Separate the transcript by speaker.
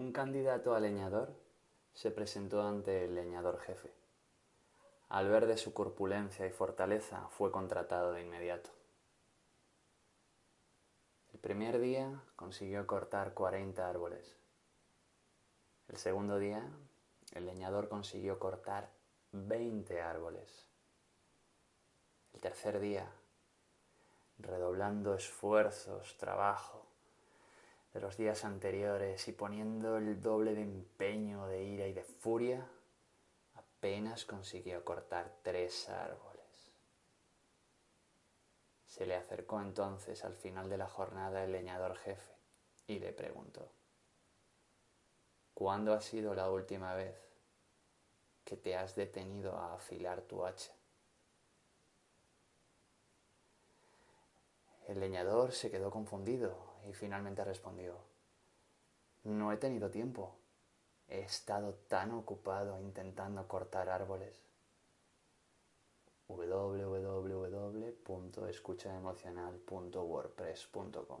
Speaker 1: Un candidato a leñador se presentó ante el leñador jefe. Al ver de su corpulencia y fortaleza, fue contratado de inmediato. El primer día consiguió cortar 40 árboles. El segundo día, el leñador consiguió cortar 20 árboles. El tercer día, redoblando esfuerzos, trabajo de los días anteriores y poniendo el doble de empeño, de ira y de furia, apenas consiguió cortar tres árboles. Se le acercó entonces al final de la jornada el leñador jefe y le preguntó, ¿cuándo ha sido la última vez que te has detenido a afilar tu hacha? El leñador se quedó confundido y finalmente respondió, no he tenido tiempo, he estado tan ocupado intentando cortar árboles. www.escuchaemocional.wordpress.com